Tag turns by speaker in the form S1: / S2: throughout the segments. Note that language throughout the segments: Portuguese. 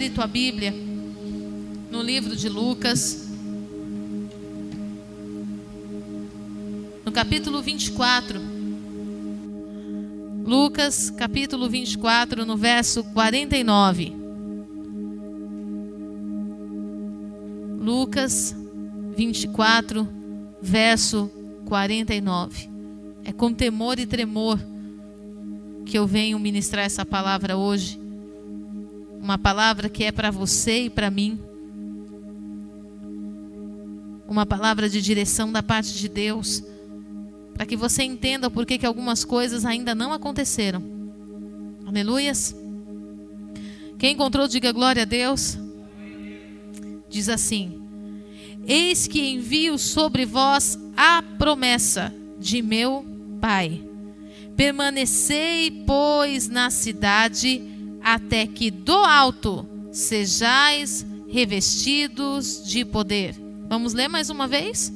S1: abrir tua Bíblia no livro de Lucas, no capítulo 24. Lucas, capítulo 24, no verso 49. Lucas 24, verso 49. É com temor e tremor que eu venho ministrar essa palavra hoje. Uma palavra que é para você e para mim. Uma palavra de direção da parte de Deus. Para que você entenda por que, algumas coisas ainda não aconteceram. Aleluias. Quem encontrou, diga glória a Deus. Diz assim: Eis que envio sobre vós a promessa de meu Pai. Permanecei, pois, na cidade, até que do alto sejais revestidos de poder. Vamos ler mais uma vez?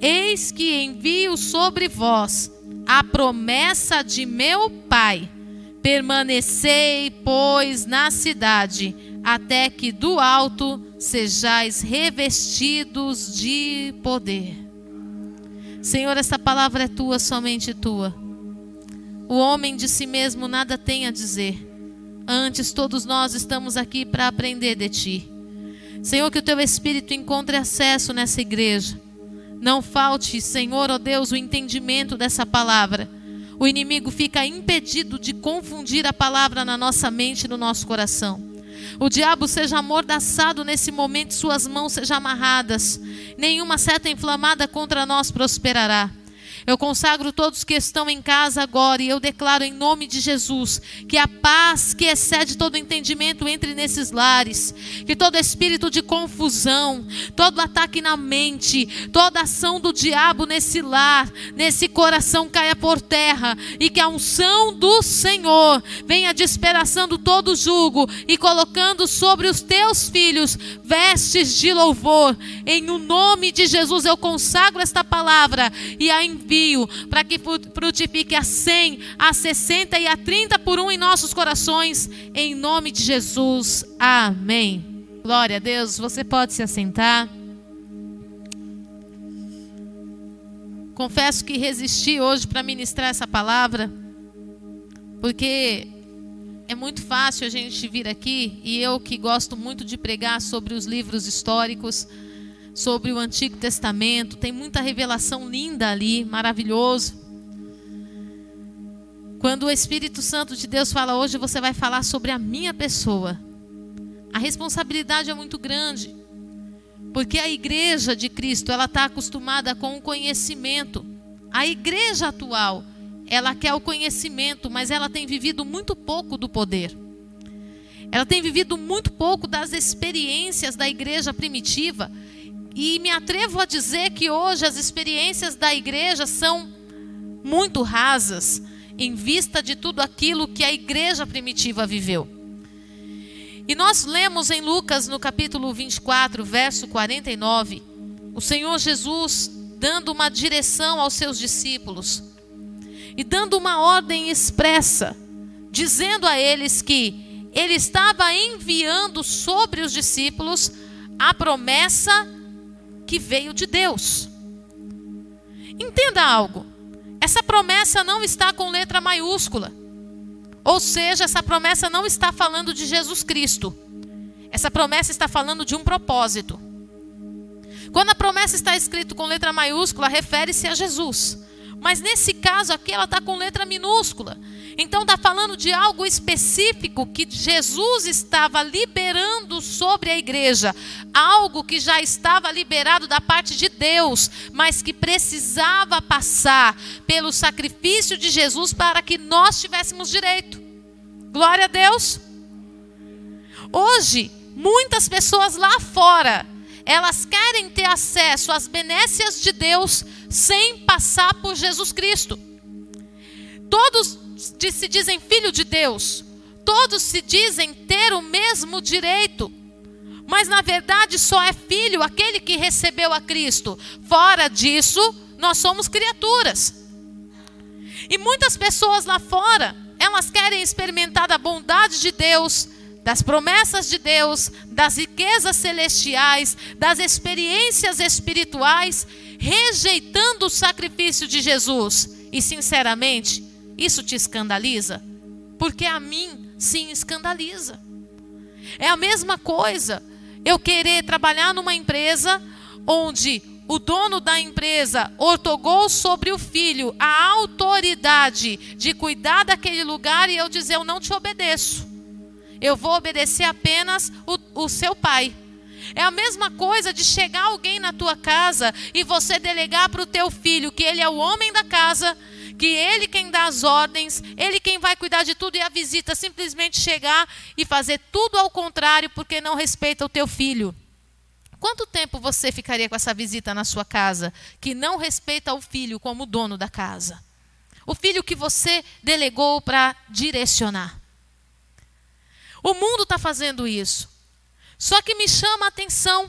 S1: Eis que envio sobre vós a promessa de meu Pai. Permanecei, pois, na cidade, até que do alto sejais revestidos de poder. Senhor, essa palavra é tua, somente tua. O homem de si mesmo nada tem a dizer. Antes, todos nós estamos aqui para aprender de ti. Senhor, que o teu Espírito encontre acesso nessa igreja. Não falte, Senhor, ó oh Deus, o entendimento dessa palavra. O inimigo fica impedido de confundir a palavra na nossa mente e no nosso coração. O diabo seja amordaçado nesse momento, suas mãos sejam amarradas. Nenhuma seta inflamada contra nós prosperará. Eu consagro todos que estão em casa agora e eu declaro em nome de Jesus que a paz que excede todo entendimento entre nesses lares, que todo espírito de confusão, todo ataque na mente, toda ação do diabo nesse lar, nesse coração caia por terra e que a unção do Senhor venha despedaçando todo jugo e colocando sobre os teus filhos vestes de louvor. Em o nome de Jesus eu consagro esta palavra e a envio envio para que frutifique a 100, a 60 e a 30 por um em nossos corações, em nome de Jesus. Amém. Glória a Deus. Você pode se assentar. Confesso que resisti hoje para ministrar essa palavra, porque é muito fácil a gente vir aqui e eu que gosto muito de pregar sobre os livros históricos sobre o Antigo Testamento, tem muita revelação linda ali, maravilhoso. Quando o Espírito Santo de Deus fala hoje, você vai falar sobre a minha pessoa. A responsabilidade é muito grande, porque a igreja de Cristo ela está acostumada com o conhecimento. A igreja atual ela quer o conhecimento, mas ela tem vivido muito pouco do poder. Ela tem vivido muito pouco das experiências da igreja primitiva e me atrevo a dizer que hoje as experiências da igreja são muito rasas em vista de tudo aquilo que a igreja primitiva viveu. E nós lemos em Lucas, no capítulo 24, verso 49, o Senhor Jesus dando uma direção aos seus discípulos e dando uma ordem expressa, dizendo a eles que ele estava enviando sobre os discípulos a promessa que veio de Deus. Entenda algo. Essa promessa não está com letra maiúscula. Ou seja, essa promessa não está falando de Jesus Cristo. Essa promessa está falando de um propósito. Quando a promessa está escrita com letra maiúscula, refere-se a Jesus. Mas nesse caso aqui, ela está com letra minúscula. Então está falando de algo específico que Jesus estava liberando sobre a igreja, algo que já estava liberado da parte de Deus, mas que precisava passar pelo sacrifício de Jesus para que nós tivéssemos direito. Glória a Deus. Hoje, muitas pessoas lá fora, elas querem ter acesso às benécias de Deus sem passar por Jesus Cristo. Todos se dizem filho de Deus, todos se dizem ter o mesmo direito, mas na verdade só é filho aquele que recebeu a Cristo. Fora disso, nós somos criaturas. E muitas pessoas lá fora, elas querem experimentar a bondade de Deus das promessas de Deus, das riquezas celestiais, das experiências espirituais, rejeitando o sacrifício de Jesus. E sinceramente, isso te escandaliza? Porque a mim sim escandaliza. É a mesma coisa eu querer trabalhar numa empresa onde o dono da empresa ortogou sobre o filho a autoridade de cuidar daquele lugar e eu dizer: Eu não te obedeço. Eu vou obedecer apenas o, o seu pai. É a mesma coisa de chegar alguém na tua casa e você delegar para o teu filho que ele é o homem da casa, que ele quem dá as ordens, ele quem vai cuidar de tudo e a visita simplesmente chegar e fazer tudo ao contrário porque não respeita o teu filho. Quanto tempo você ficaria com essa visita na sua casa que não respeita o filho como dono da casa? O filho que você delegou para direcionar. O mundo está fazendo isso. Só que me chama a atenção,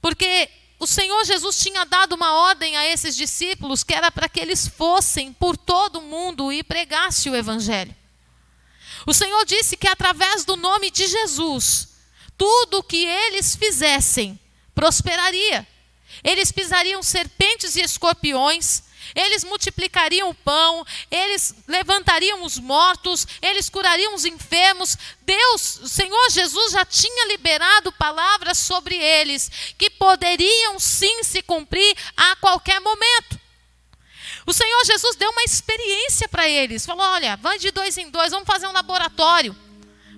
S1: porque o Senhor Jesus tinha dado uma ordem a esses discípulos que era para que eles fossem por todo o mundo e pregassem o Evangelho. O Senhor disse que através do nome de Jesus, tudo o que eles fizessem prosperaria. Eles pisariam serpentes e escorpiões, eles multiplicariam o pão, eles levantariam os mortos, eles curariam os enfermos. Deus, o Senhor Jesus já tinha liberado palavras sobre eles que poderiam sim se cumprir a qualquer momento. O Senhor Jesus deu uma experiência para eles. Falou: olha, vai de dois em dois, vamos fazer um laboratório.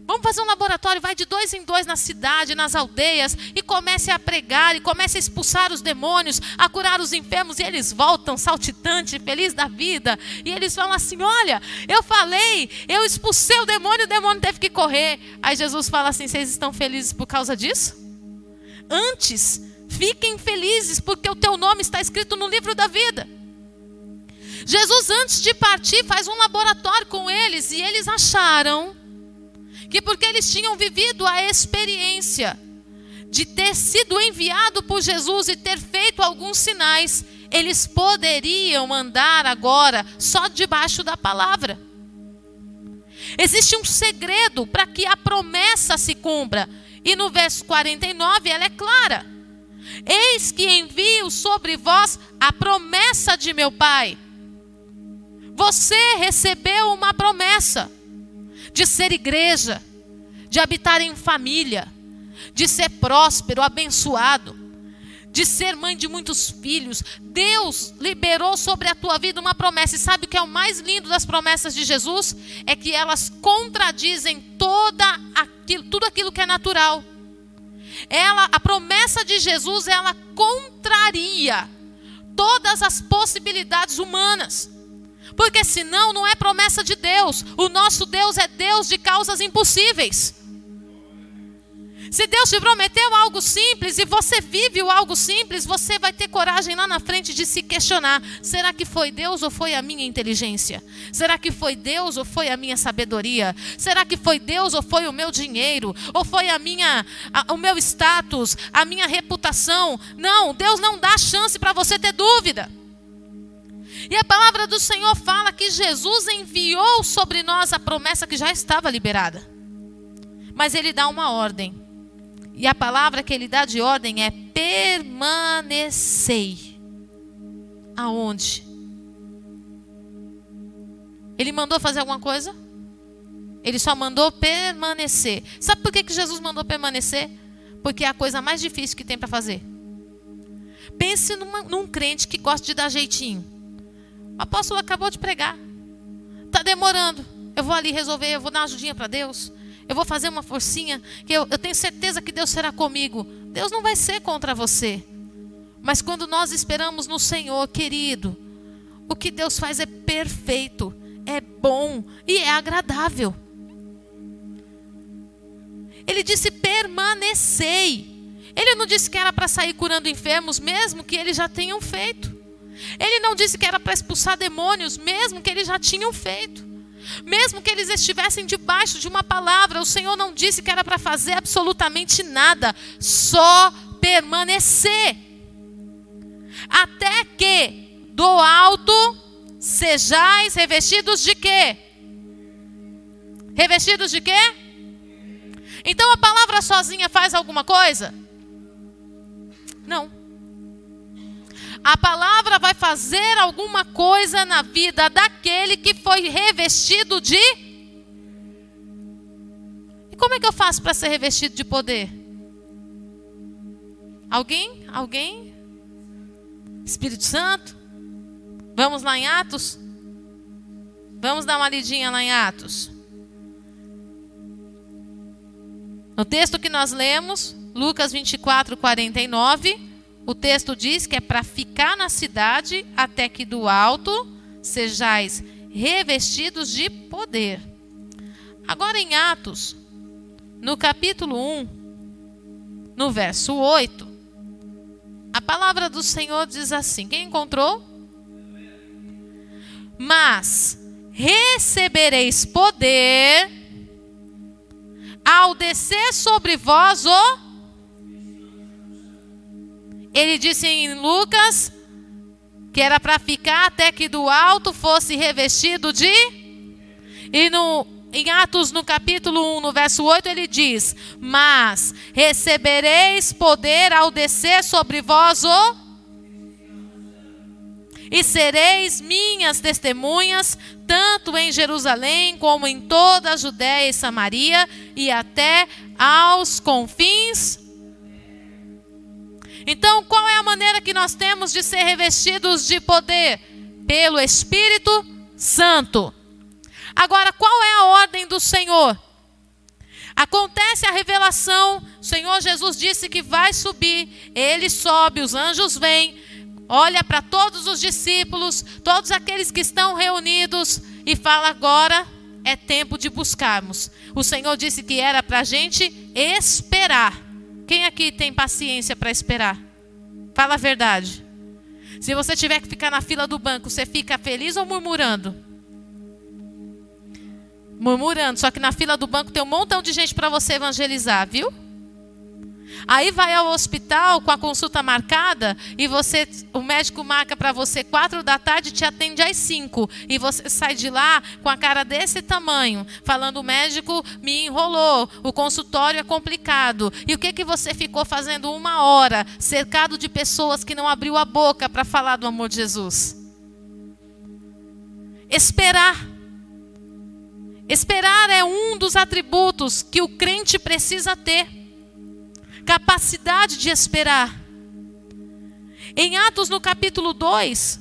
S1: Vamos fazer um laboratório, vai de dois em dois na cidade, nas aldeias, e comece a pregar, e comece a expulsar os demônios, a curar os enfermos, e eles voltam saltitante, feliz da vida. E eles falam assim: Olha, eu falei, eu expulsei o demônio, o demônio teve que correr. Aí Jesus fala assim: Vocês estão felizes por causa disso? Antes, fiquem felizes, porque o teu nome está escrito no livro da vida. Jesus, antes de partir, faz um laboratório com eles, e eles acharam que porque eles tinham vivido a experiência de ter sido enviado por Jesus e ter feito alguns sinais, eles poderiam andar agora só debaixo da palavra. Existe um segredo para que a promessa se cumpra. E no verso 49 ela é clara: Eis que envio sobre vós a promessa de meu Pai. Você recebeu uma promessa de ser igreja, de habitar em família, de ser próspero, abençoado, de ser mãe de muitos filhos. Deus liberou sobre a tua vida uma promessa. E sabe o que é o mais lindo das promessas de Jesus? É que elas contradizem toda aquilo, tudo aquilo que é natural. Ela, a promessa de Jesus, ela contraria todas as possibilidades humanas. Porque senão não é promessa de Deus. O nosso Deus é Deus de causas impossíveis. Se Deus te prometeu algo simples e você vive o algo simples, você vai ter coragem lá na frente de se questionar: será que foi Deus ou foi a minha inteligência? Será que foi Deus ou foi a minha sabedoria? Será que foi Deus ou foi o meu dinheiro? Ou foi a minha a, o meu status, a minha reputação? Não, Deus não dá chance para você ter dúvida. E a palavra do Senhor fala que Jesus enviou sobre nós a promessa que já estava liberada. Mas ele dá uma ordem. E a palavra que ele dá de ordem é permanecei. Aonde? Ele mandou fazer alguma coisa? Ele só mandou permanecer. Sabe por que, que Jesus mandou permanecer? Porque é a coisa mais difícil que tem para fazer. Pense numa, num crente que gosta de dar jeitinho. O apóstolo acabou de pregar. Está demorando. Eu vou ali resolver, eu vou dar uma ajudinha para Deus. Eu vou fazer uma forcinha, que eu, eu tenho certeza que Deus será comigo. Deus não vai ser contra você. Mas quando nós esperamos no Senhor, querido, o que Deus faz é perfeito, é bom e é agradável. Ele disse: permanecei. Ele não disse que era para sair curando enfermos, mesmo que eles já tenham feito. Ele não disse que era para expulsar demônios, mesmo que eles já tinham feito. Mesmo que eles estivessem debaixo de uma palavra, o Senhor não disse que era para fazer absolutamente nada, só permanecer. Até que do alto sejais revestidos de quê? Revestidos de quê? Então a palavra sozinha faz alguma coisa? Não. A palavra vai fazer alguma coisa na vida daquele que foi revestido de. E como é que eu faço para ser revestido de poder? Alguém? Alguém? Espírito Santo? Vamos lá em Atos? Vamos dar uma lidinha lá em Atos. No texto que nós lemos, Lucas 24, 49, o texto diz que é para ficar na cidade até que do alto sejais revestidos de poder. Agora em Atos, no capítulo 1, no verso 8, a palavra do Senhor diz assim: quem encontrou? Mas recebereis poder ao descer sobre vós o. Ele disse em Lucas que era para ficar até que do alto fosse revestido de. E no, em Atos, no capítulo 1, no verso 8, ele diz: Mas recebereis poder ao descer sobre vós o e sereis minhas testemunhas, tanto em Jerusalém como em toda a Judéia e Samaria e até aos confins. Então, qual é a maneira que nós temos de ser revestidos de poder? Pelo Espírito Santo. Agora, qual é a ordem do Senhor? Acontece a revelação, o Senhor Jesus disse que vai subir, ele sobe, os anjos vêm, olha para todos os discípulos, todos aqueles que estão reunidos e fala: agora é tempo de buscarmos. O Senhor disse que era para a gente esperar. Quem aqui tem paciência para esperar? Fala a verdade. Se você tiver que ficar na fila do banco, você fica feliz ou murmurando? Murmurando, só que na fila do banco tem um montão de gente para você evangelizar, viu? Aí vai ao hospital com a consulta marcada e você, o médico marca para você quatro da tarde te atende às cinco e você sai de lá com a cara desse tamanho, falando o médico me enrolou, o consultório é complicado. E o que que você ficou fazendo uma hora cercado de pessoas que não abriu a boca para falar do amor de Jesus? Esperar. Esperar é um dos atributos que o crente precisa ter capacidade de esperar. Em Atos, no capítulo 2,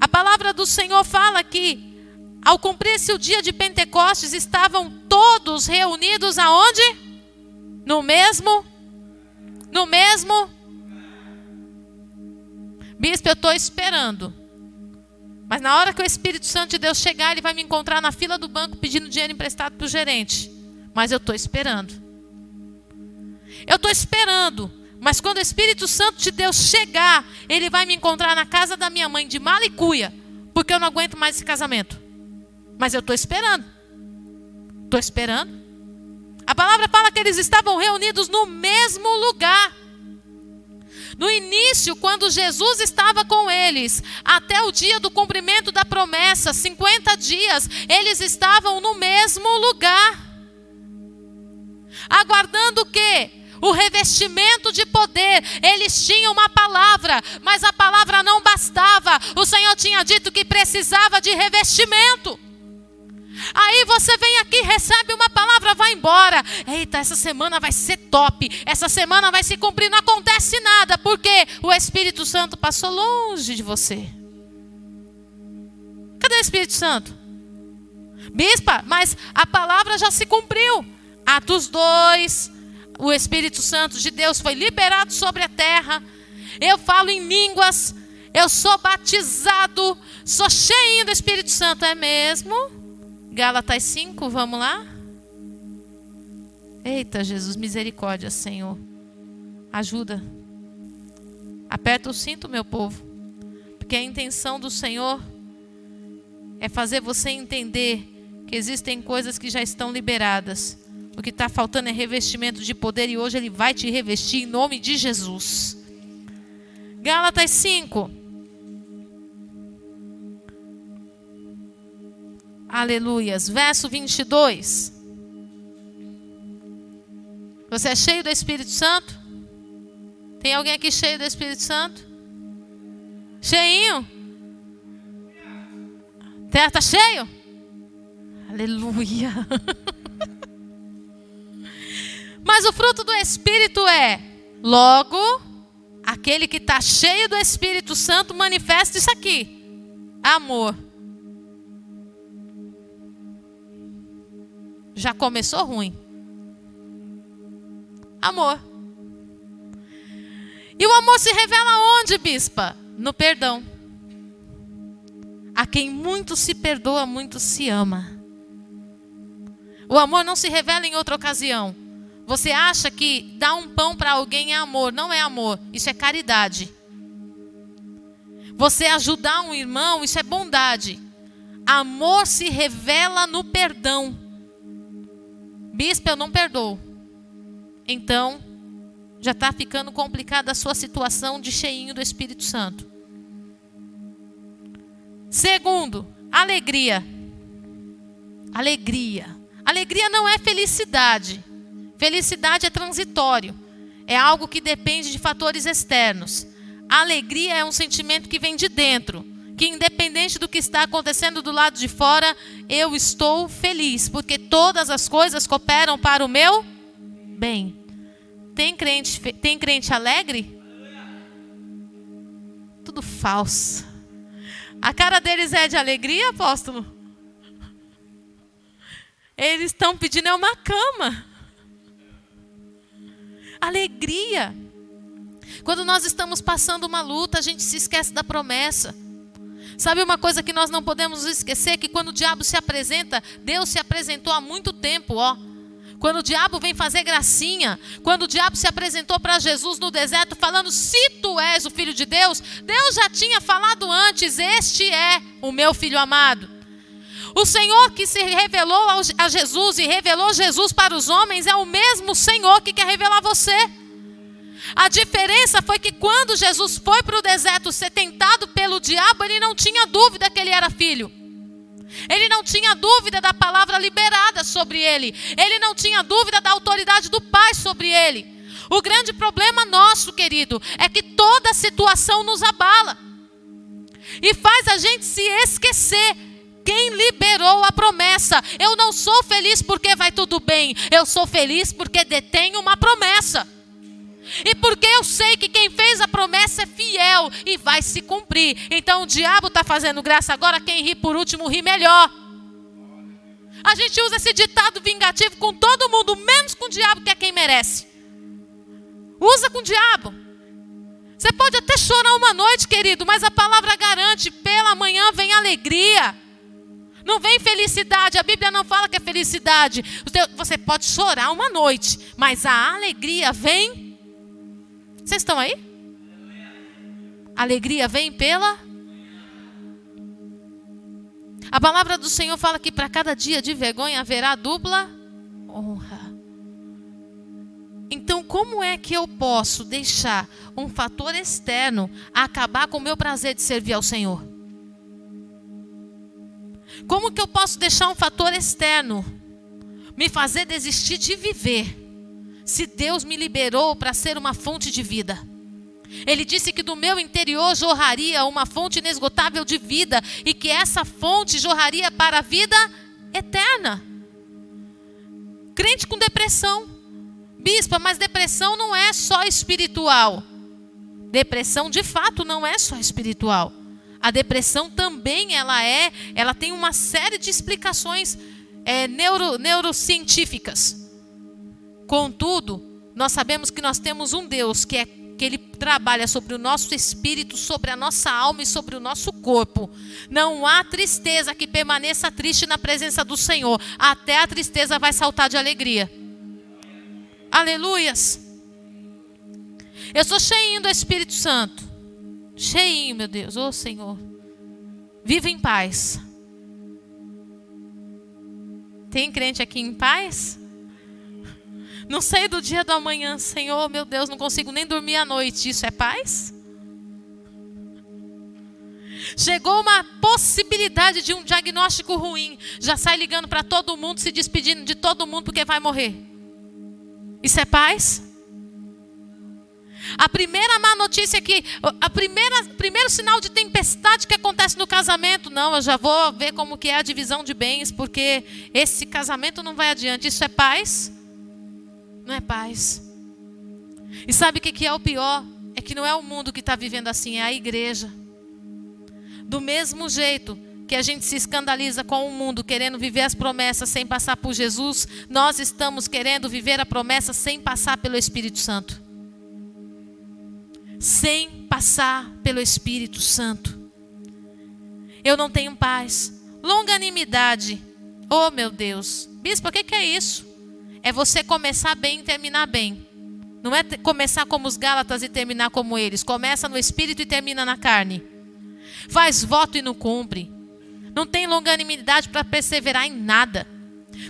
S1: a palavra do Senhor fala que, ao cumprir-se o dia de Pentecostes, estavam todos reunidos aonde? No mesmo? No mesmo? Bispo, eu estou esperando. Mas na hora que o Espírito Santo de Deus chegar, ele vai me encontrar na fila do banco pedindo dinheiro emprestado para o gerente. Mas eu estou esperando. Eu estou esperando. Mas quando o Espírito Santo de Deus chegar, ele vai me encontrar na casa da minha mãe de Malicuia, porque eu não aguento mais esse casamento. Mas eu estou esperando. Estou esperando. A palavra fala que eles estavam reunidos no mesmo lugar. No início, quando Jesus estava com eles, até o dia do cumprimento da promessa, 50 dias, eles estavam no mesmo lugar. Aguardando o quê? O revestimento de poder. Eles tinham uma palavra, mas a palavra não bastava. O Senhor tinha dito que precisava de revestimento. Aí você vem aqui, recebe uma palavra, vai embora. Eita, essa semana vai ser top. Essa semana vai se cumprir, não acontece nada, porque o Espírito Santo passou longe de você. Cadê o Espírito Santo? Bispa, mas a palavra já se cumpriu. Atos 2, o Espírito Santo de Deus foi liberado sobre a terra. Eu falo em línguas, eu sou batizado, sou cheio do Espírito Santo, é mesmo? Gálatas 5, vamos lá? Eita, Jesus, misericórdia, Senhor. Ajuda. Aperta o cinto, meu povo. Porque a intenção do Senhor é fazer você entender que existem coisas que já estão liberadas o que está faltando é revestimento de poder e hoje Ele vai te revestir em nome de Jesus. Gálatas 5. Aleluias. Verso 22. Você é cheio do Espírito Santo? Tem alguém aqui cheio do Espírito Santo? Cheinho? Terra está cheio? Aleluia. Mas o fruto do Espírito é, logo, aquele que está cheio do Espírito Santo manifesta isso aqui: amor. Já começou ruim. Amor. E o amor se revela onde, bispa? No perdão. A quem muito se perdoa, muito se ama. O amor não se revela em outra ocasião. Você acha que dar um pão para alguém é amor? Não é amor, isso é caridade. Você ajudar um irmão, isso é bondade. Amor se revela no perdão. Bispo, eu não perdoo. Então, já está ficando complicada a sua situação de cheinho do Espírito Santo. Segundo, alegria. Alegria. Alegria não é felicidade. Felicidade é transitório. É algo que depende de fatores externos. alegria é um sentimento que vem de dentro. Que independente do que está acontecendo do lado de fora, eu estou feliz, porque todas as coisas cooperam para o meu bem. Tem crente, tem crente alegre? Tudo falso. A cara deles é de alegria, apóstolo? Eles estão pedindo é uma cama. Alegria. Quando nós estamos passando uma luta, a gente se esquece da promessa. Sabe uma coisa que nós não podemos esquecer? Que quando o diabo se apresenta, Deus se apresentou há muito tempo, ó. Quando o diabo vem fazer gracinha, quando o diabo se apresentou para Jesus no deserto, falando: Se tu és o filho de Deus, Deus já tinha falado antes: Este é o meu filho amado. O Senhor que se revelou a Jesus e revelou Jesus para os homens é o mesmo Senhor que quer revelar você. A diferença foi que quando Jesus foi para o deserto ser tentado pelo diabo, ele não tinha dúvida que ele era filho. Ele não tinha dúvida da palavra liberada sobre ele. Ele não tinha dúvida da autoridade do Pai sobre ele. O grande problema nosso, querido, é que toda situação nos abala e faz a gente se esquecer quem liberou a promessa. Eu não sou feliz porque vai tudo bem, eu sou feliz porque detenho uma promessa. E porque eu sei que quem fez a promessa é fiel e vai se cumprir. Então o diabo está fazendo graça agora, quem ri por último ri melhor. A gente usa esse ditado vingativo com todo mundo, menos com o diabo, que é quem merece. Usa com o diabo. Você pode até chorar uma noite, querido, mas a palavra garante: pela manhã vem alegria. Não vem felicidade, a Bíblia não fala que é felicidade. Você pode chorar uma noite, mas a alegria vem. Vocês estão aí? Alegria vem pela. A palavra do Senhor fala que para cada dia de vergonha haverá dupla honra. Então, como é que eu posso deixar um fator externo acabar com o meu prazer de servir ao Senhor? Como que eu posso deixar um fator externo me fazer desistir de viver, se Deus me liberou para ser uma fonte de vida? Ele disse que do meu interior jorraria uma fonte inesgotável de vida e que essa fonte jorraria para a vida eterna. Crente com depressão. Bispa, mas depressão não é só espiritual. Depressão de fato não é só espiritual. A depressão também ela é, ela tem uma série de explicações é, neuro, neurocientíficas. Contudo, nós sabemos que nós temos um Deus que é que ele trabalha sobre o nosso espírito, sobre a nossa alma e sobre o nosso corpo. Não há tristeza que permaneça triste na presença do Senhor. Até a tristeza vai saltar de alegria. Aleluias. Eu sou cheinho do Espírito Santo. Cheinho, meu Deus, ô oh, Senhor. Viva em paz. Tem crente aqui em paz? Não sei do dia do amanhã, Senhor, meu Deus, não consigo nem dormir à noite. Isso é paz? Chegou uma possibilidade de um diagnóstico ruim, já sai ligando para todo mundo, se despedindo de todo mundo porque vai morrer. Isso é paz? A primeira má notícia é que a primeira primeiro sinal de tempestade que acontece no casamento, não, eu já vou ver como que é a divisão de bens, porque esse casamento não vai adiante. Isso é paz? Não é paz. E sabe o que é o pior? É que não é o mundo que está vivendo assim, é a igreja. Do mesmo jeito que a gente se escandaliza com o mundo querendo viver as promessas sem passar por Jesus, nós estamos querendo viver a promessa sem passar pelo Espírito Santo. Sem passar pelo Espírito Santo. Eu não tenho paz. Longanimidade. Oh, meu Deus. Bispo, o que é isso? É você começar bem e terminar bem. Não é começar como os Gálatas e terminar como eles. Começa no espírito e termina na carne. Faz voto e não cumpre. Não tem longanimidade para perseverar em nada.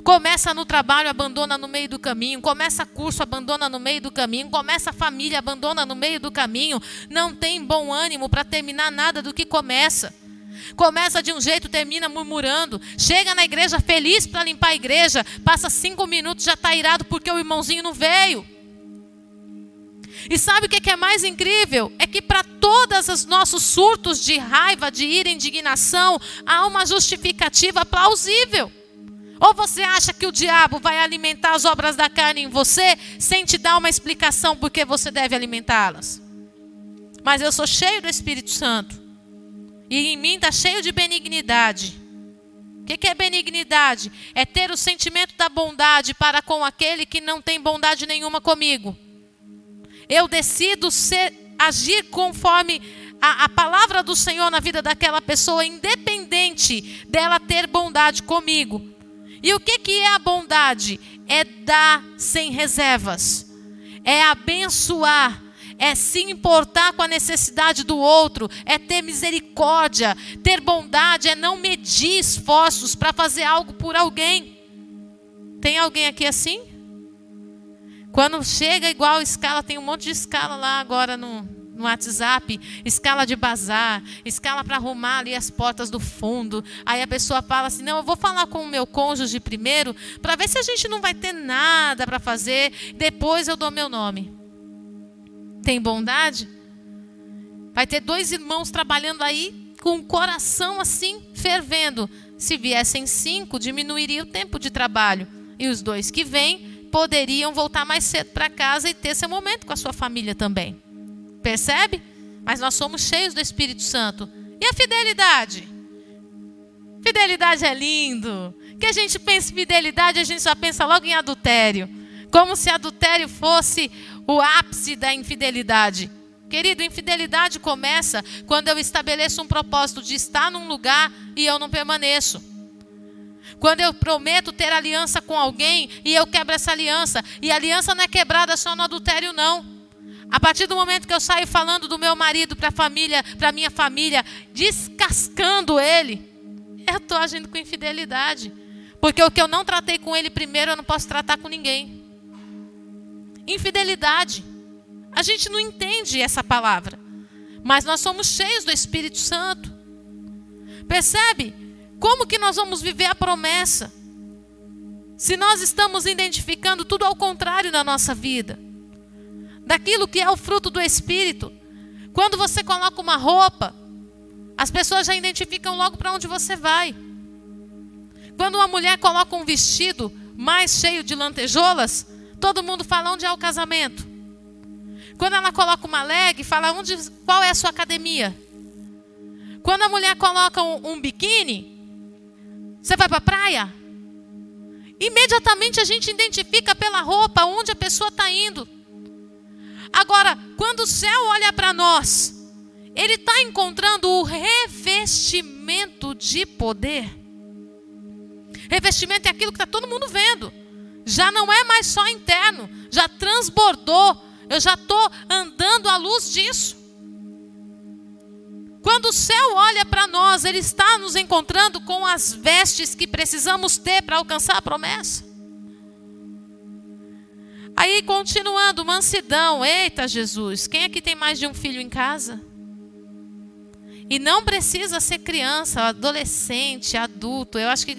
S1: Começa no trabalho, abandona no meio do caminho. Começa curso, abandona no meio do caminho. Começa família, abandona no meio do caminho. Não tem bom ânimo para terminar nada do que começa. Começa de um jeito, termina murmurando. Chega na igreja feliz para limpar a igreja. Passa cinco minutos, já está irado porque o irmãozinho não veio. E sabe o que é mais incrível? É que para todos os nossos surtos de raiva, de ira, indignação, há uma justificativa plausível. Ou você acha que o diabo vai alimentar as obras da carne em você sem te dar uma explicação por que você deve alimentá-las? Mas eu sou cheio do Espírito Santo. E em mim está cheio de benignidade. O que é benignidade? É ter o sentimento da bondade para com aquele que não tem bondade nenhuma comigo. Eu decido ser, agir conforme a, a, palavra do Senhor na vida daquela pessoa, independente dela ter bondade comigo. E o que, que é a bondade? É dar sem reservas, é abençoar, é se importar com a necessidade do outro, é ter misericórdia, ter bondade, é não medir esforços para fazer algo por alguém. Tem alguém aqui assim? Quando chega igual escala, tem um monte de escala lá agora no, no WhatsApp, escala de bazar, escala para arrumar ali as portas do fundo. Aí a pessoa fala assim: "Não, eu vou falar com o meu cônjuge primeiro, para ver se a gente não vai ter nada para fazer, depois eu dou meu nome". Tem bondade? Vai ter dois irmãos trabalhando aí com o coração assim fervendo. Se viessem cinco, diminuiria o tempo de trabalho. E os dois que vêm poderiam voltar mais cedo para casa e ter seu momento com a sua família também. Percebe? Mas nós somos cheios do Espírito Santo. E a fidelidade? Fidelidade é lindo. Que a gente pensa em fidelidade, a gente só pensa logo em adultério. Como se adultério fosse o ápice da infidelidade. Querido, infidelidade começa quando eu estabeleço um propósito de estar num lugar e eu não permaneço. Quando eu prometo ter aliança com alguém e eu quebro essa aliança, e aliança não é quebrada só no adultério, não. A partir do momento que eu saio falando do meu marido para a família, para minha família, descascando ele, eu estou agindo com infidelidade. Porque o que eu não tratei com ele primeiro, eu não posso tratar com ninguém. Infidelidade. A gente não entende essa palavra. Mas nós somos cheios do Espírito Santo. Percebe? Como que nós vamos viver a promessa? Se nós estamos identificando tudo ao contrário na nossa vida, daquilo que é o fruto do Espírito. Quando você coloca uma roupa, as pessoas já identificam logo para onde você vai. Quando uma mulher coloca um vestido mais cheio de lantejoulas, todo mundo fala onde é o casamento. Quando ela coloca uma leg, fala onde, qual é a sua academia. Quando a mulher coloca um, um biquíni, você vai para a praia? Imediatamente a gente identifica pela roupa onde a pessoa está indo. Agora, quando o céu olha para nós, ele está encontrando o revestimento de poder. Revestimento é aquilo que está todo mundo vendo. Já não é mais só interno, já transbordou. Eu já estou andando à luz disso. Quando o céu olha para nós, ele está nos encontrando com as vestes que precisamos ter para alcançar a promessa. Aí, continuando, mansidão. Eita, Jesus, quem aqui tem mais de um filho em casa? E não precisa ser criança, adolescente, adulto. Eu acho que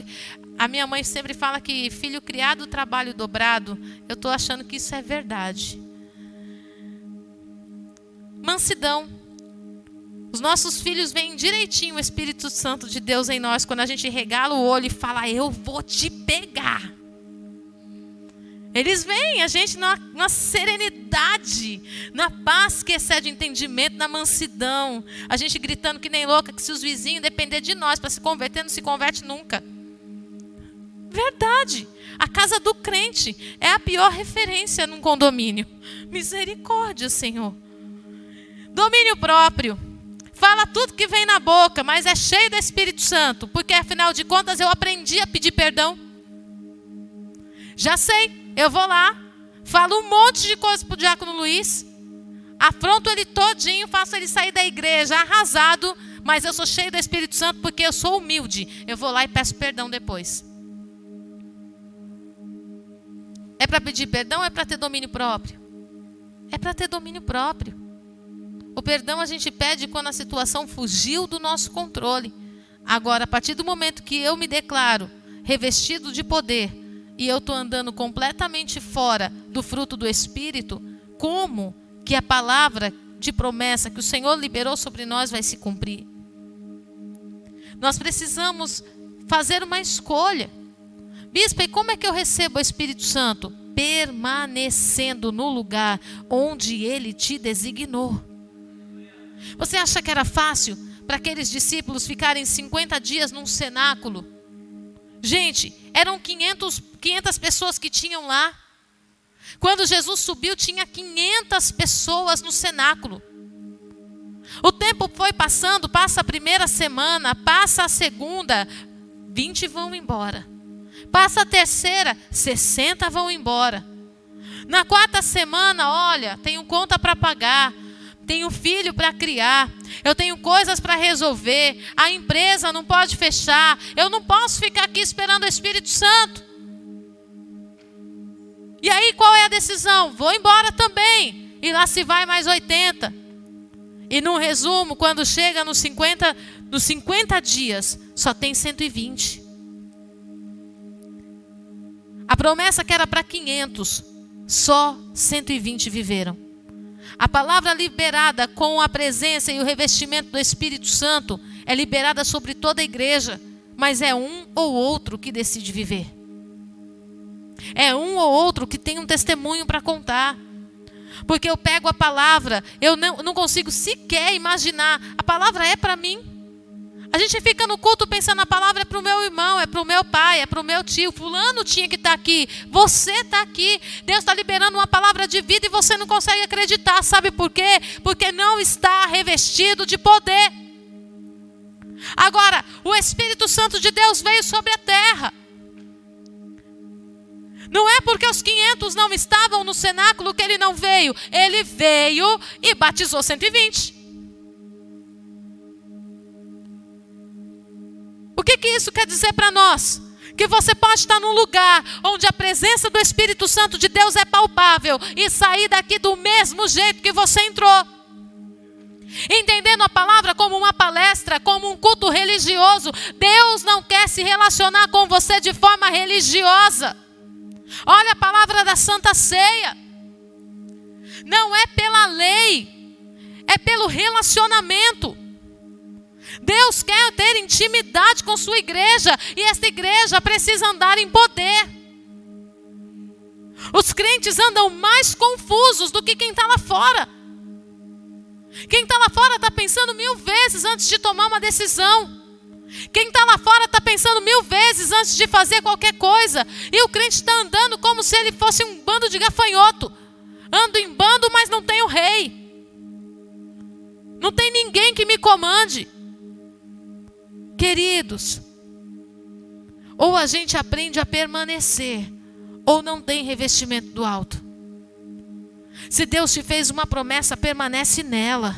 S1: A minha mãe sempre fala que filho criado, trabalho dobrado. Eu estou achando que isso é verdade. Mansidão. Os nossos filhos veem direitinho o Espírito Santo de Deus em nós quando a gente regala o olho e fala: Eu vou te pegar. Eles veem a gente na, na, serenidade, na paz que excede o entendimento, na mansidão. A gente gritando que nem louca, que se os vizinhos depender de nós para se converter, não se converte nunca. Verdade. A casa do crente é a pior referência num condomínio. Misericórdia, Senhor. Domínio próprio. Fala tudo que vem na boca, mas é cheio do Espírito Santo, porque afinal de contas eu aprendi a pedir perdão. Já sei, eu vou lá, falo um monte de coisas para o diácono Luiz, afronto ele todinho, faço ele sair da igreja arrasado, mas eu sou cheio do Espírito Santo porque eu sou humilde. Eu vou lá e peço perdão depois. É para pedir perdão ou é para ter domínio próprio? É para ter domínio próprio. O perdão a gente pede quando a situação fugiu do nosso controle. Agora, a partir do momento que eu me declaro revestido de poder e eu estou andando completamente fora do fruto do Espírito, como que a palavra de promessa que o Senhor liberou sobre nós vai se cumprir? Nós precisamos fazer uma escolha. Bispo, e como é que eu recebo o Espírito Santo? Permanecendo no lugar onde ele te designou. Você acha que era fácil para aqueles discípulos ficarem 50 dias num cenáculo? Gente, eram 500, 500 pessoas que tinham lá. Quando Jesus subiu, tinha 500 pessoas no cenáculo. O tempo foi passando, passa a primeira semana, passa a segunda, 20 vão embora. Passa a terceira, 60 vão embora. Na quarta semana, olha, tenho conta para pagar tenho filho para criar, eu tenho coisas para resolver, a empresa não pode fechar, eu não posso ficar aqui esperando o Espírito Santo. E aí qual é a decisão? Vou embora também. E lá se vai mais 80. E num resumo, quando chega nos 50, nos 50 dias, só tem 120. A promessa que era para 500, só 120 viveram. A palavra liberada com a presença e o revestimento do Espírito Santo é liberada sobre toda a igreja, mas é um ou outro que decide viver. É um ou outro que tem um testemunho para contar. Porque eu pego a palavra, eu não, não consigo sequer imaginar. A palavra é para mim. A gente fica no culto pensando a palavra é para o meu irmão, é para o meu pai, é para o meu tio. Fulano tinha que estar tá aqui. Você está aqui. Deus está liberando uma palavra de vida e você não consegue acreditar. Sabe por quê? Porque não está revestido de poder. Agora, o Espírito Santo de Deus veio sobre a terra. Não é porque os 500 não estavam no cenáculo que ele não veio. Ele veio e batizou 120. Que, que isso quer dizer para nós? Que você pode estar num lugar onde a presença do Espírito Santo de Deus é palpável e sair daqui do mesmo jeito que você entrou. Entendendo a palavra como uma palestra, como um culto religioso, Deus não quer se relacionar com você de forma religiosa. Olha a palavra da Santa Ceia. Não é pela lei, é pelo relacionamento. Deus quer ter intimidade com sua igreja e esta igreja precisa andar em poder. Os crentes andam mais confusos do que quem está lá fora. Quem está lá fora está pensando mil vezes antes de tomar uma decisão. Quem está lá fora está pensando mil vezes antes de fazer qualquer coisa. E o crente está andando como se ele fosse um bando de gafanhoto. Ando em bando, mas não tenho rei. Não tem ninguém que me comande. Queridos, ou a gente aprende a permanecer, ou não tem revestimento do alto. Se Deus te fez uma promessa, permanece nela.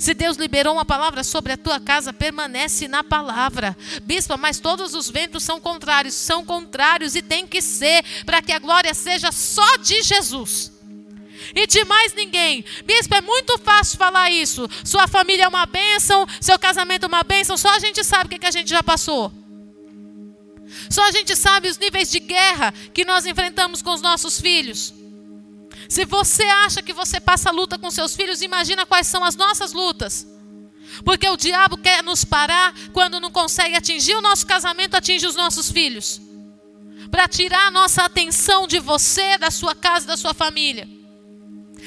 S1: Se Deus liberou uma palavra sobre a tua casa, permanece na palavra. Bispa, mas todos os ventos são contrários, são contrários e tem que ser para que a glória seja só de Jesus e de mais ninguém. Bispo, é muito fácil falar isso. Sua família é uma bênção, seu casamento é uma bênção, só a gente sabe o que, a gente já passou. Só a gente sabe os níveis de guerra que nós enfrentamos com os nossos filhos. Se você acha que você passa luta com seus filhos, imagina quais são as nossas lutas. Porque o diabo quer nos parar quando não consegue atingir o nosso casamento, atinge os nossos filhos. Para tirar a nossa atenção de você, da sua casa, da sua família.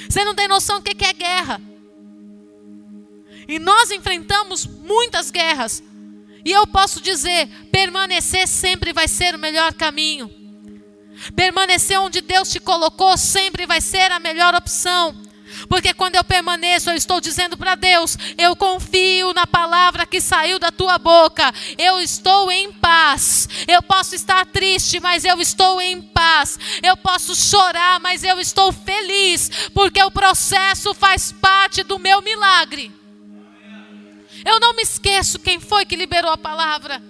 S1: Você não tem noção do que é guerra. E nós enfrentamos muitas guerras. E eu posso dizer: permanecer sempre vai ser o melhor caminho. Permanecer onde Deus te colocou sempre vai ser a melhor opção. Porque quando eu permaneço, eu estou dizendo para Deus: eu confio na palavra que saiu da tua boca. Eu estou em paz. Eu posso estar triste, mas eu estou em paz. Eu posso chorar, mas eu estou feliz. Porque o processo faz parte do meu milagre. Eu não me esqueço quem foi que liberou a palavra.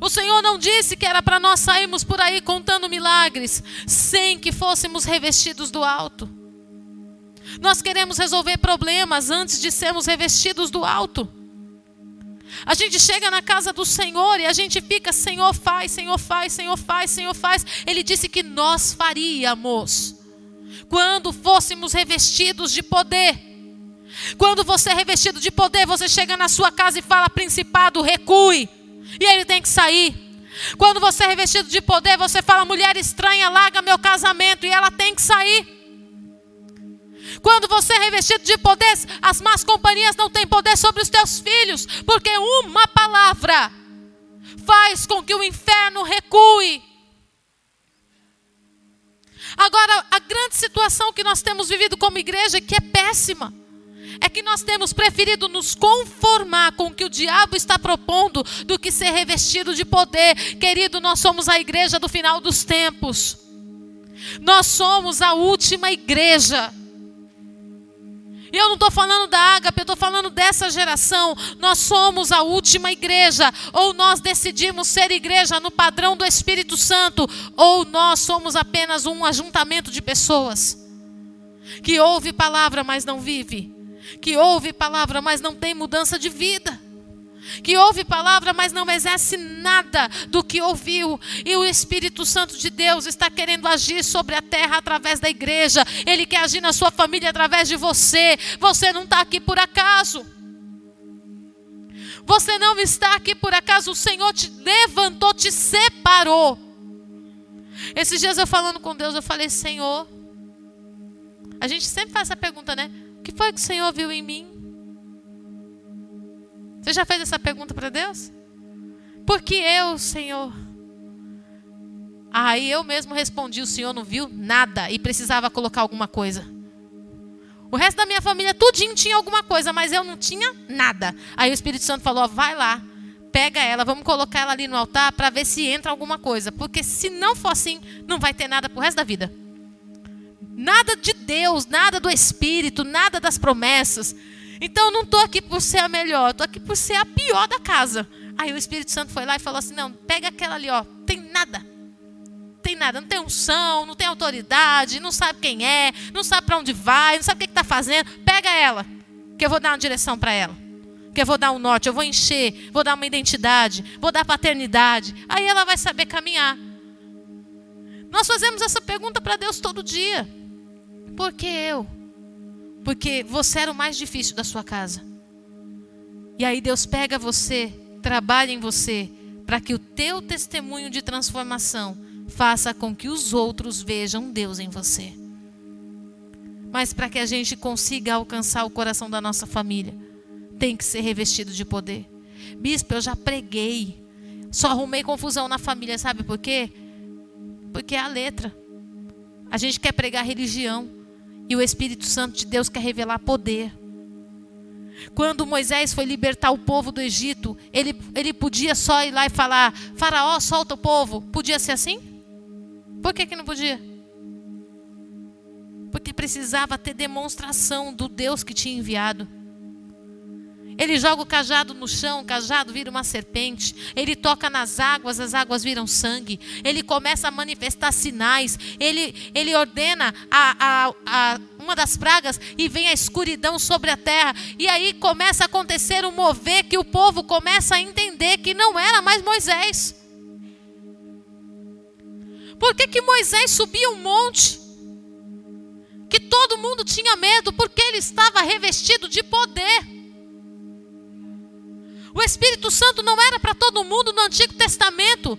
S1: O Senhor não disse que era para nós sairmos por aí contando milagres, sem que fôssemos revestidos do alto. Nós queremos resolver problemas antes de sermos revestidos do alto. A gente chega na casa do Senhor e a gente fica, Senhor faz, Senhor faz, Senhor faz, Senhor faz. Ele disse que nós faríamos quando fôssemos revestidos de poder. Quando você é revestido de poder, você chega na sua casa e fala: Principado, recue. E ele tem que sair. Quando você é revestido de poder, você fala: mulher estranha, larga meu casamento. E ela tem que sair. Quando você é revestido de poder, as más companhias não têm poder sobre os teus filhos, porque uma palavra faz com que o inferno recue. Agora, a grande situação que nós temos vivido como igreja, que é péssima, é que nós temos preferido nos conformar com o que o diabo está propondo do que ser revestido de poder. Querido, nós somos a igreja do final dos tempos. Nós somos a última igreja. E eu não estou falando da ágape, eu estou falando dessa geração. Nós somos a última igreja. Ou nós decidimos ser igreja no padrão do Espírito Santo, ou nós somos apenas um ajuntamento de pessoas que ouve palavra, mas não vive que ouve palavra, mas não tem mudança de vida. Que ouve palavra, mas não exerce nada do que ouviu. E o Espírito Santo de Deus está querendo agir sobre a terra através da igreja. Ele quer agir na sua família através de você. Você não está aqui por acaso. Você não está aqui por acaso. O Senhor te levantou, te separou. Esses dias eu falando com Deus, eu falei, Senhor. A gente sempre faz essa pergunta, né? Foi que o Senhor viu em mim? Você já fez essa pergunta para Deus? Por que eu, Senhor? Aí eu mesmo respondi: o Senhor não viu nada e precisava colocar alguma coisa. O resto da minha família, tudinho tinha alguma coisa, mas eu não tinha nada. Aí o Espírito Santo falou: vai lá, pega ela, vamos colocar ela ali no altar para ver se entra alguma coisa. Porque se não for assim, não vai ter nada pro resto da vida. Nada de Deus, nada do Espírito, nada das promessas. Então eu não estou aqui por ser a melhor, estou aqui por ser a pior da casa. Aí o Espírito Santo foi lá e falou assim: não, pega aquela ali, ó, tem nada. Tem nada, não tem unção, não tem autoridade, não sabe quem é, não sabe para onde vai, não sabe o que está fazendo. Pega ela, que eu vou dar uma direção para ela. Que eu vou dar um norte, eu vou encher, vou dar uma identidade, vou dar paternidade. Aí ela vai saber caminhar. Nós fazemos essa pergunta para Deus todo dia. Por que eu? Porque você era o mais difícil da sua casa. E aí Deus pega você, trabalha em você, para que o teu testemunho de transformação faça com que os outros vejam Deus em você. Mas para que a gente consiga alcançar o coração da nossa família, tem que ser revestido de poder. Bispo, eu já preguei, só arrumei confusão na família, sabe por quê? Porque é a letra. A gente quer pregar religião. E o Espírito Santo de Deus quer revelar poder. Quando Moisés foi libertar o povo do Egito, ele, ele podia só ir lá e falar: Faraó, solta o povo. Podia ser assim? Por que, que não podia? Porque precisava ter demonstração do Deus que tinha enviado. Ele joga o cajado no chão, o cajado vira uma serpente. Ele toca nas águas, as águas viram sangue. Ele começa a manifestar sinais. Ele, ele ordena a, a, a uma das pragas e vem a escuridão sobre a terra. E aí começa a acontecer um mover que o povo começa a entender que não era mais Moisés. Por que, que Moisés subia um monte? Que todo mundo tinha medo, porque ele estava revestido de poder. O Espírito Santo não era para todo mundo no Antigo Testamento.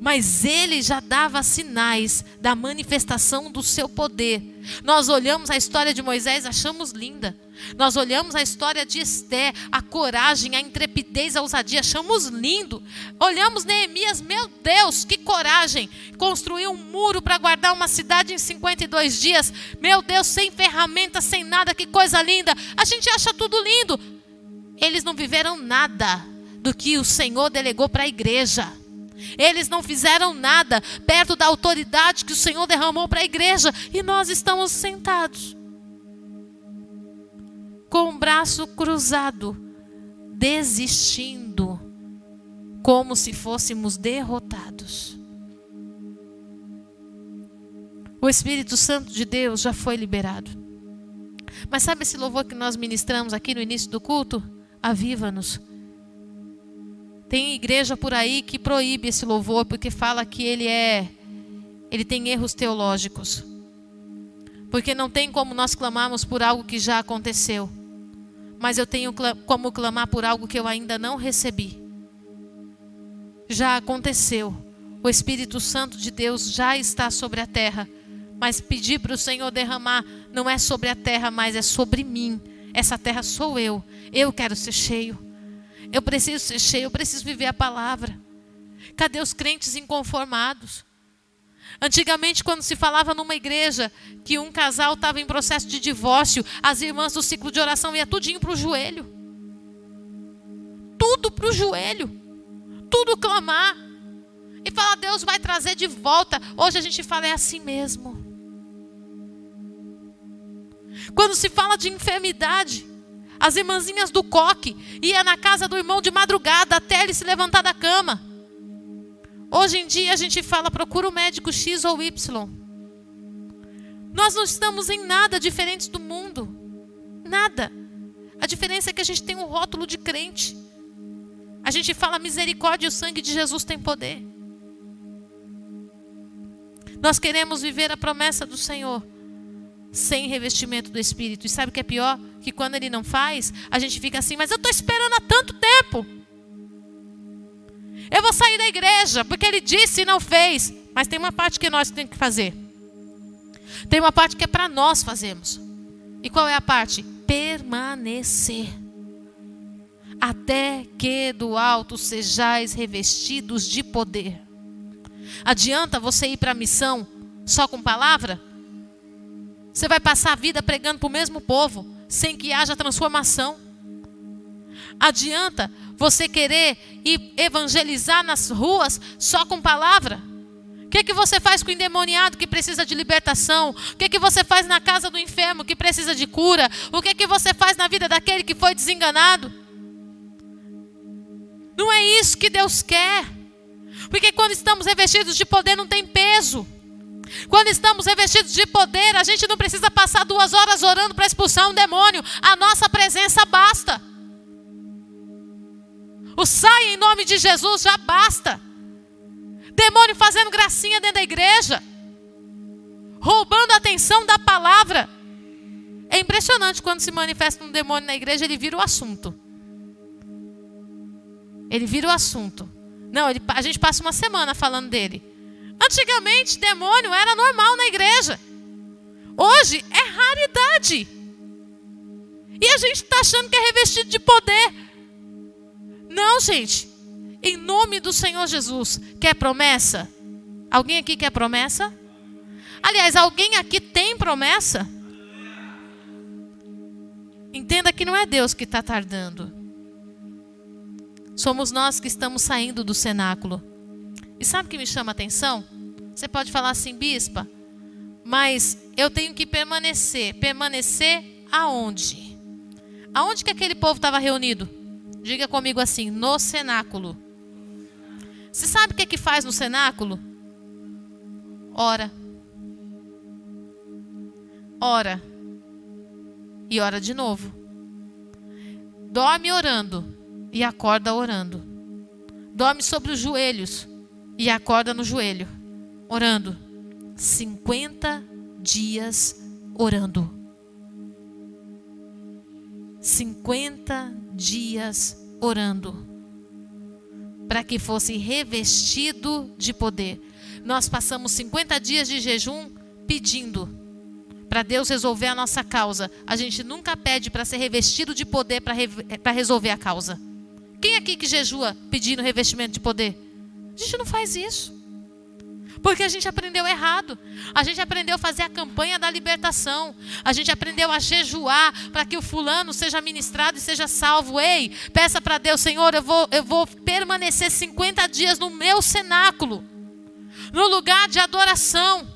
S1: Mas ele já dava sinais da manifestação do seu poder. Nós olhamos a história de Moisés, achamos linda. Nós olhamos a história de Esté, a coragem, a intrepidez, a ousadia, achamos lindo. Olhamos Neemias, meu Deus, que coragem! Construiu um muro para guardar uma cidade em 52 dias. Meu Deus, sem ferramentas, sem nada, que coisa linda. A gente acha tudo lindo. Eles não viveram nada do que o Senhor delegou para a igreja. Eles não fizeram nada perto da autoridade que o Senhor derramou para a igreja. E nós estamos sentados, com o braço cruzado, desistindo, como se fôssemos derrotados. O Espírito Santo de Deus já foi liberado. Mas sabe esse louvor que nós ministramos aqui no início do culto? Aviva-nos. Tem igreja por aí que proíbe esse louvor porque fala que ele é ele tem erros teológicos. Porque não tem como nós clamarmos por algo que já aconteceu. Mas eu tenho como clamar por algo que eu ainda não recebi. Já aconteceu. O Espírito Santo de Deus já está sobre a terra. Mas pedir para o Senhor derramar não é sobre a terra, mas é sobre mim. Essa terra sou eu. Eu quero ser cheio. Eu preciso ser cheio, eu preciso viver a palavra. Cadê os crentes inconformados? Antigamente, quando se falava numa igreja que um casal estava em processo de divórcio, as irmãs do ciclo de oração iam tudinho para o joelho. Tudo para o joelho. Tudo clamar. E falar, Deus vai trazer de volta. Hoje a gente fala, é assim mesmo. Quando se fala de enfermidade, as irmãzinhas do coque ia na casa do irmão de madrugada até ele se levantar da cama. Hoje em dia a gente fala, procura o médico X ou Y. Nós não estamos em nada diferentes do mundo. Nada. A diferença é que a gente tem um rótulo de crente. A gente fala misericórdia e o sangue de Jesus tem poder. Nós queremos viver a promessa do Senhor sem revestimento do Espírito. E sabe o que é pior? Que quando ele não faz, a gente fica assim, mas eu estou esperando há tanto tempo. Eu vou sair da igreja, porque ele disse e não fez. Mas tem uma parte que nós temos que fazer. Tem uma parte que é para nós fazermos. E qual é a parte? Permanecer. Até que do alto sejais revestidos de poder. Adianta você ir para a missão só com palavra? Você vai passar a vida pregando para o mesmo povo, sem que haja transformação. Adianta você querer ir evangelizar nas ruas só com palavra? O que, é que você faz com o endemoniado que precisa de libertação? O que, é que você faz na casa do enfermo que precisa de cura? O que, é que você faz na vida daquele que foi desenganado? Não é isso que Deus quer. Porque quando estamos revestidos de poder não tem peso. Quando estamos revestidos de poder, a gente não precisa passar duas horas orando para expulsar um demônio. A nossa presença basta. O sai em nome de Jesus já basta. Demônio fazendo gracinha dentro da igreja, roubando a atenção da palavra. É impressionante quando se manifesta um demônio na igreja, ele vira o assunto. Ele vira o assunto. Não, ele, a gente passa uma semana falando dele. Antigamente, demônio era normal na igreja. Hoje é raridade. E a gente está achando que é revestido de poder. Não, gente. Em nome do Senhor Jesus. Quer promessa? Alguém aqui quer promessa? Aliás, alguém aqui tem promessa? Entenda que não é Deus que está tardando. Somos nós que estamos saindo do cenáculo. E sabe o que me chama a atenção? Você pode falar assim, bispa, mas eu tenho que permanecer. Permanecer aonde? Aonde que aquele povo estava reunido? Diga comigo assim: no cenáculo. Você sabe o que é que faz no cenáculo? Ora. Ora. E ora de novo. Dorme orando e acorda orando. Dorme sobre os joelhos e acorda no joelho, orando. 50 dias orando. 50 dias orando. Para que fosse revestido de poder. Nós passamos 50 dias de jejum pedindo para Deus resolver a nossa causa. A gente nunca pede para ser revestido de poder para re resolver a causa. Quem aqui que jejua pedindo revestimento de poder? A gente não faz isso. Porque a gente aprendeu errado. A gente aprendeu a fazer a campanha da libertação. A gente aprendeu a jejuar para que o fulano seja ministrado e seja salvo. Ei, peça para Deus, Senhor, eu vou, eu vou permanecer 50 dias no meu cenáculo, no lugar de adoração.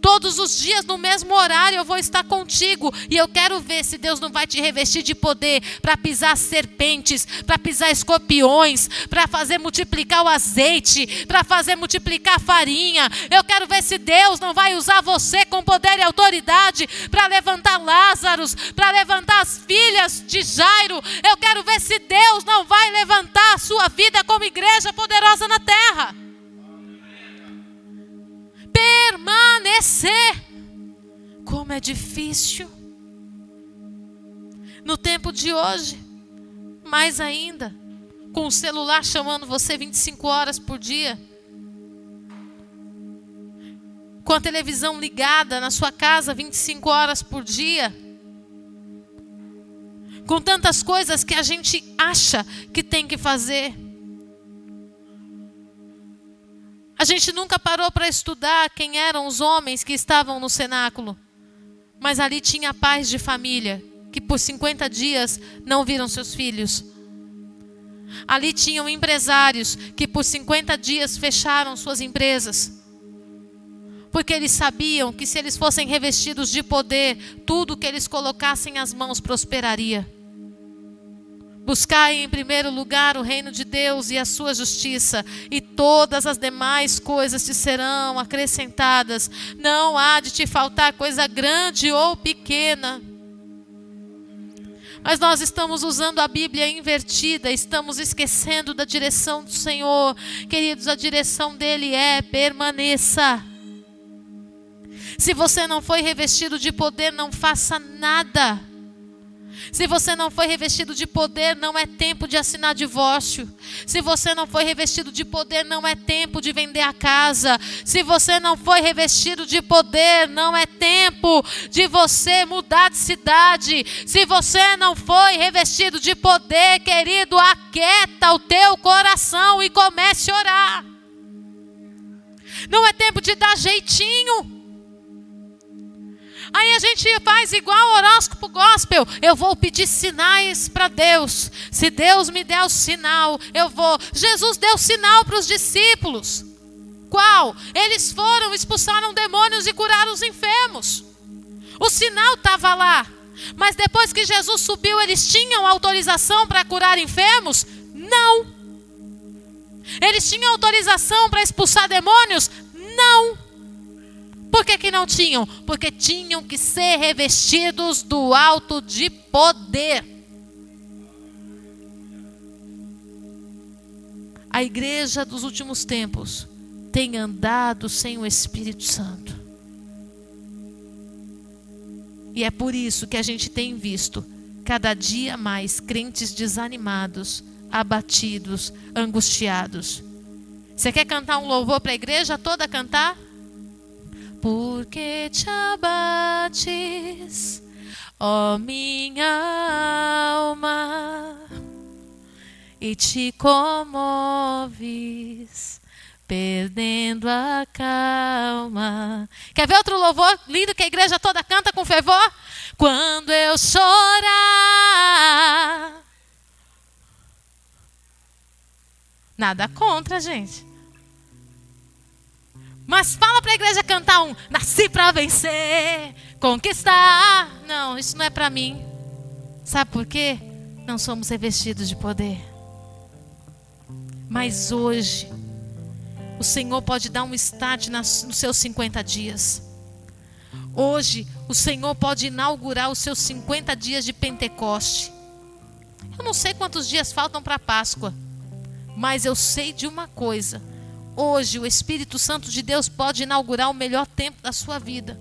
S1: Todos os dias, no mesmo horário, eu vou estar contigo. E eu quero ver se Deus não vai te revestir de poder para pisar serpentes, para pisar escorpiões, para fazer multiplicar o azeite, para fazer multiplicar a farinha. Eu quero ver se Deus não vai usar você com poder e autoridade para levantar Lázaros, para levantar as filhas de Jairo. Eu quero ver se Deus não vai levantar a sua vida como igreja poderosa na terra permanecer. Como é difícil. No tempo de hoje, mais ainda, com o celular chamando você 25 horas por dia, com a televisão ligada na sua casa 25 horas por dia, com tantas coisas que a gente acha que tem que fazer. A gente nunca parou para estudar quem eram os homens que estavam no cenáculo. Mas ali tinha pais de família que por 50 dias não viram seus filhos. Ali tinham empresários que por 50 dias fecharam suas empresas. Porque eles sabiam que se eles fossem revestidos de poder, tudo que eles colocassem as mãos prosperaria. Buscai em primeiro lugar o reino de Deus e a sua justiça, e todas as demais coisas te serão acrescentadas. Não há de te faltar coisa grande ou pequena. Mas nós estamos usando a Bíblia invertida, estamos esquecendo da direção do Senhor. Queridos, a direção dele é permaneça. Se você não foi revestido de poder, não faça nada. Se você não foi revestido de poder, não é tempo de assinar divórcio. Se você não foi revestido de poder, não é tempo de vender a casa. Se você não foi revestido de poder, não é tempo de você mudar de cidade. Se você não foi revestido de poder, querido, aquieta o teu coração e comece a orar. Não é tempo de dar jeitinho. Aí a gente faz igual horóscopo gospel. Eu vou pedir sinais para Deus. Se Deus me der o sinal, eu vou. Jesus deu sinal para os discípulos. Qual? Eles foram, expulsaram demônios e curaram os enfermos. O sinal estava lá. Mas depois que Jesus subiu, eles tinham autorização para curar enfermos? Não. Eles tinham autorização para expulsar demônios? Não. Por que, que não tinham? Porque tinham que ser revestidos do alto de poder. A igreja dos últimos tempos tem andado sem o Espírito Santo. E é por isso que a gente tem visto cada dia mais crentes desanimados, abatidos, angustiados. Você quer cantar um louvor para a igreja toda cantar? Porque te abates, ó minha alma, e te comoves, perdendo a calma. Quer ver outro louvor lindo que a igreja toda canta com fervor? Quando eu chorar. Nada contra, gente. Mas fala para a igreja cantar um nasci para vencer, conquistar. Não, isso não é para mim. Sabe por quê? Não somos revestidos de poder. Mas hoje, o Senhor pode dar um start nas, nos seus 50 dias. Hoje, o Senhor pode inaugurar os seus 50 dias de Pentecoste. Eu não sei quantos dias faltam para Páscoa, mas eu sei de uma coisa: hoje o Espírito Santo de Deus pode inaugurar o melhor tempo da sua vida.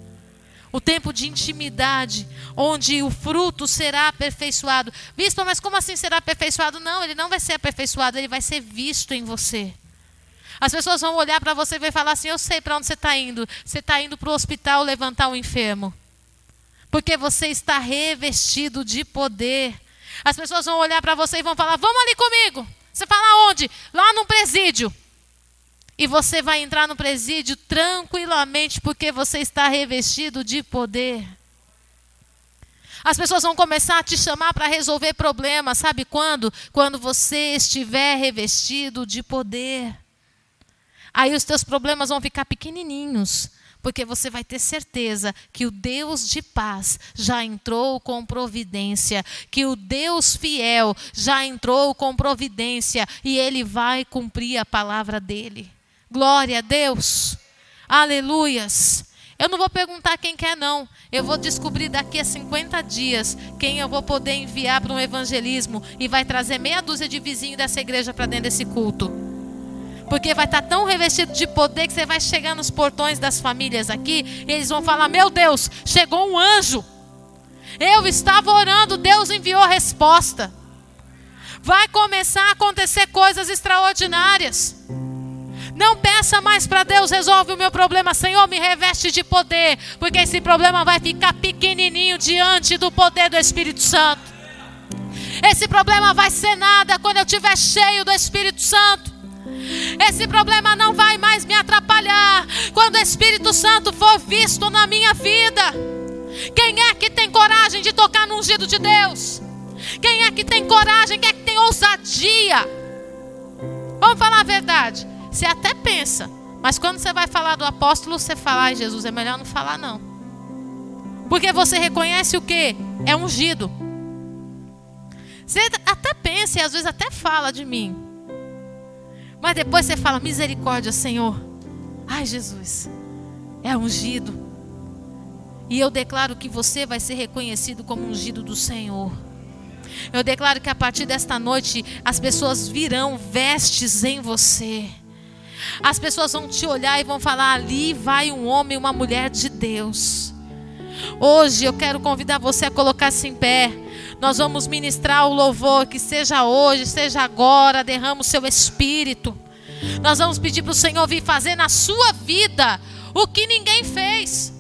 S1: O tempo de intimidade, onde o fruto será aperfeiçoado. Bispo, mas como assim será aperfeiçoado? Não, ele não vai ser aperfeiçoado, ele vai ser visto em você. As pessoas vão olhar para você e vai falar assim: Eu sei para onde você está indo. Você está indo para o hospital levantar o enfermo. Porque você está revestido de poder. As pessoas vão olhar para você e vão falar: Vamos ali comigo. Você fala onde? Lá no presídio. E você vai entrar no presídio tranquilamente porque você está revestido de poder. As pessoas vão começar a te chamar para resolver problemas, sabe quando? Quando você estiver revestido de poder. Aí os teus problemas vão ficar pequenininhos, porque você vai ter certeza que o Deus de paz já entrou com providência, que o Deus fiel já entrou com providência e ele vai cumprir a palavra dele. Glória a Deus. Aleluias. Eu não vou perguntar quem quer, não. Eu vou descobrir daqui a 50 dias quem eu vou poder enviar para um evangelismo e vai trazer meia dúzia de vizinhos dessa igreja para dentro desse culto. Porque vai estar tá tão revestido de poder que você vai chegar nos portões das famílias aqui e eles vão falar: Meu Deus, chegou um anjo. Eu estava orando, Deus enviou a resposta. Vai começar a acontecer coisas extraordinárias. Não peça mais para Deus, resolve o meu problema, Senhor, me reveste de poder, porque esse problema vai ficar pequenininho diante do poder do Espírito Santo. Esse problema vai ser nada quando eu estiver cheio do Espírito Santo. Esse problema não vai mais me atrapalhar quando o Espírito Santo for visto na minha vida. Quem é que tem coragem de tocar no ungido de Deus? Quem é que tem coragem? Quem é que tem ousadia? Vamos falar a verdade. Você até pensa, mas quando você vai falar do apóstolo, você fala, ai Jesus, é melhor não falar não. Porque você reconhece o que? É ungido. Você até pensa e às vezes até fala de mim. Mas depois você fala: misericórdia, Senhor. Ai, Jesus, é ungido. E eu declaro que você vai ser reconhecido como ungido do Senhor. Eu declaro que a partir desta noite as pessoas virão vestes em você. As pessoas vão te olhar e vão falar: ali vai um homem uma mulher de Deus. Hoje eu quero convidar você a colocar-se em pé. Nós vamos ministrar o louvor, que seja hoje, seja agora, derrama o seu espírito. Nós vamos pedir para o Senhor vir fazer na sua vida o que ninguém fez.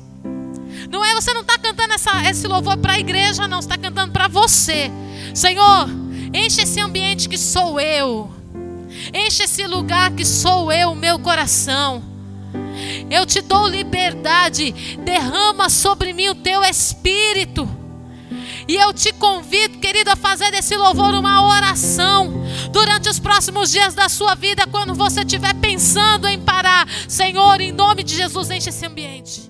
S1: Não é, você não está cantando essa, esse louvor para a igreja, não, está cantando para você. Senhor, enche esse ambiente que sou eu. Enche esse lugar que sou eu, meu coração. Eu te dou liberdade. Derrama sobre mim o teu espírito. E eu te convido, querido, a fazer desse louvor uma oração durante os próximos dias da sua vida, quando você estiver pensando em parar. Senhor, em nome de Jesus, enche esse ambiente.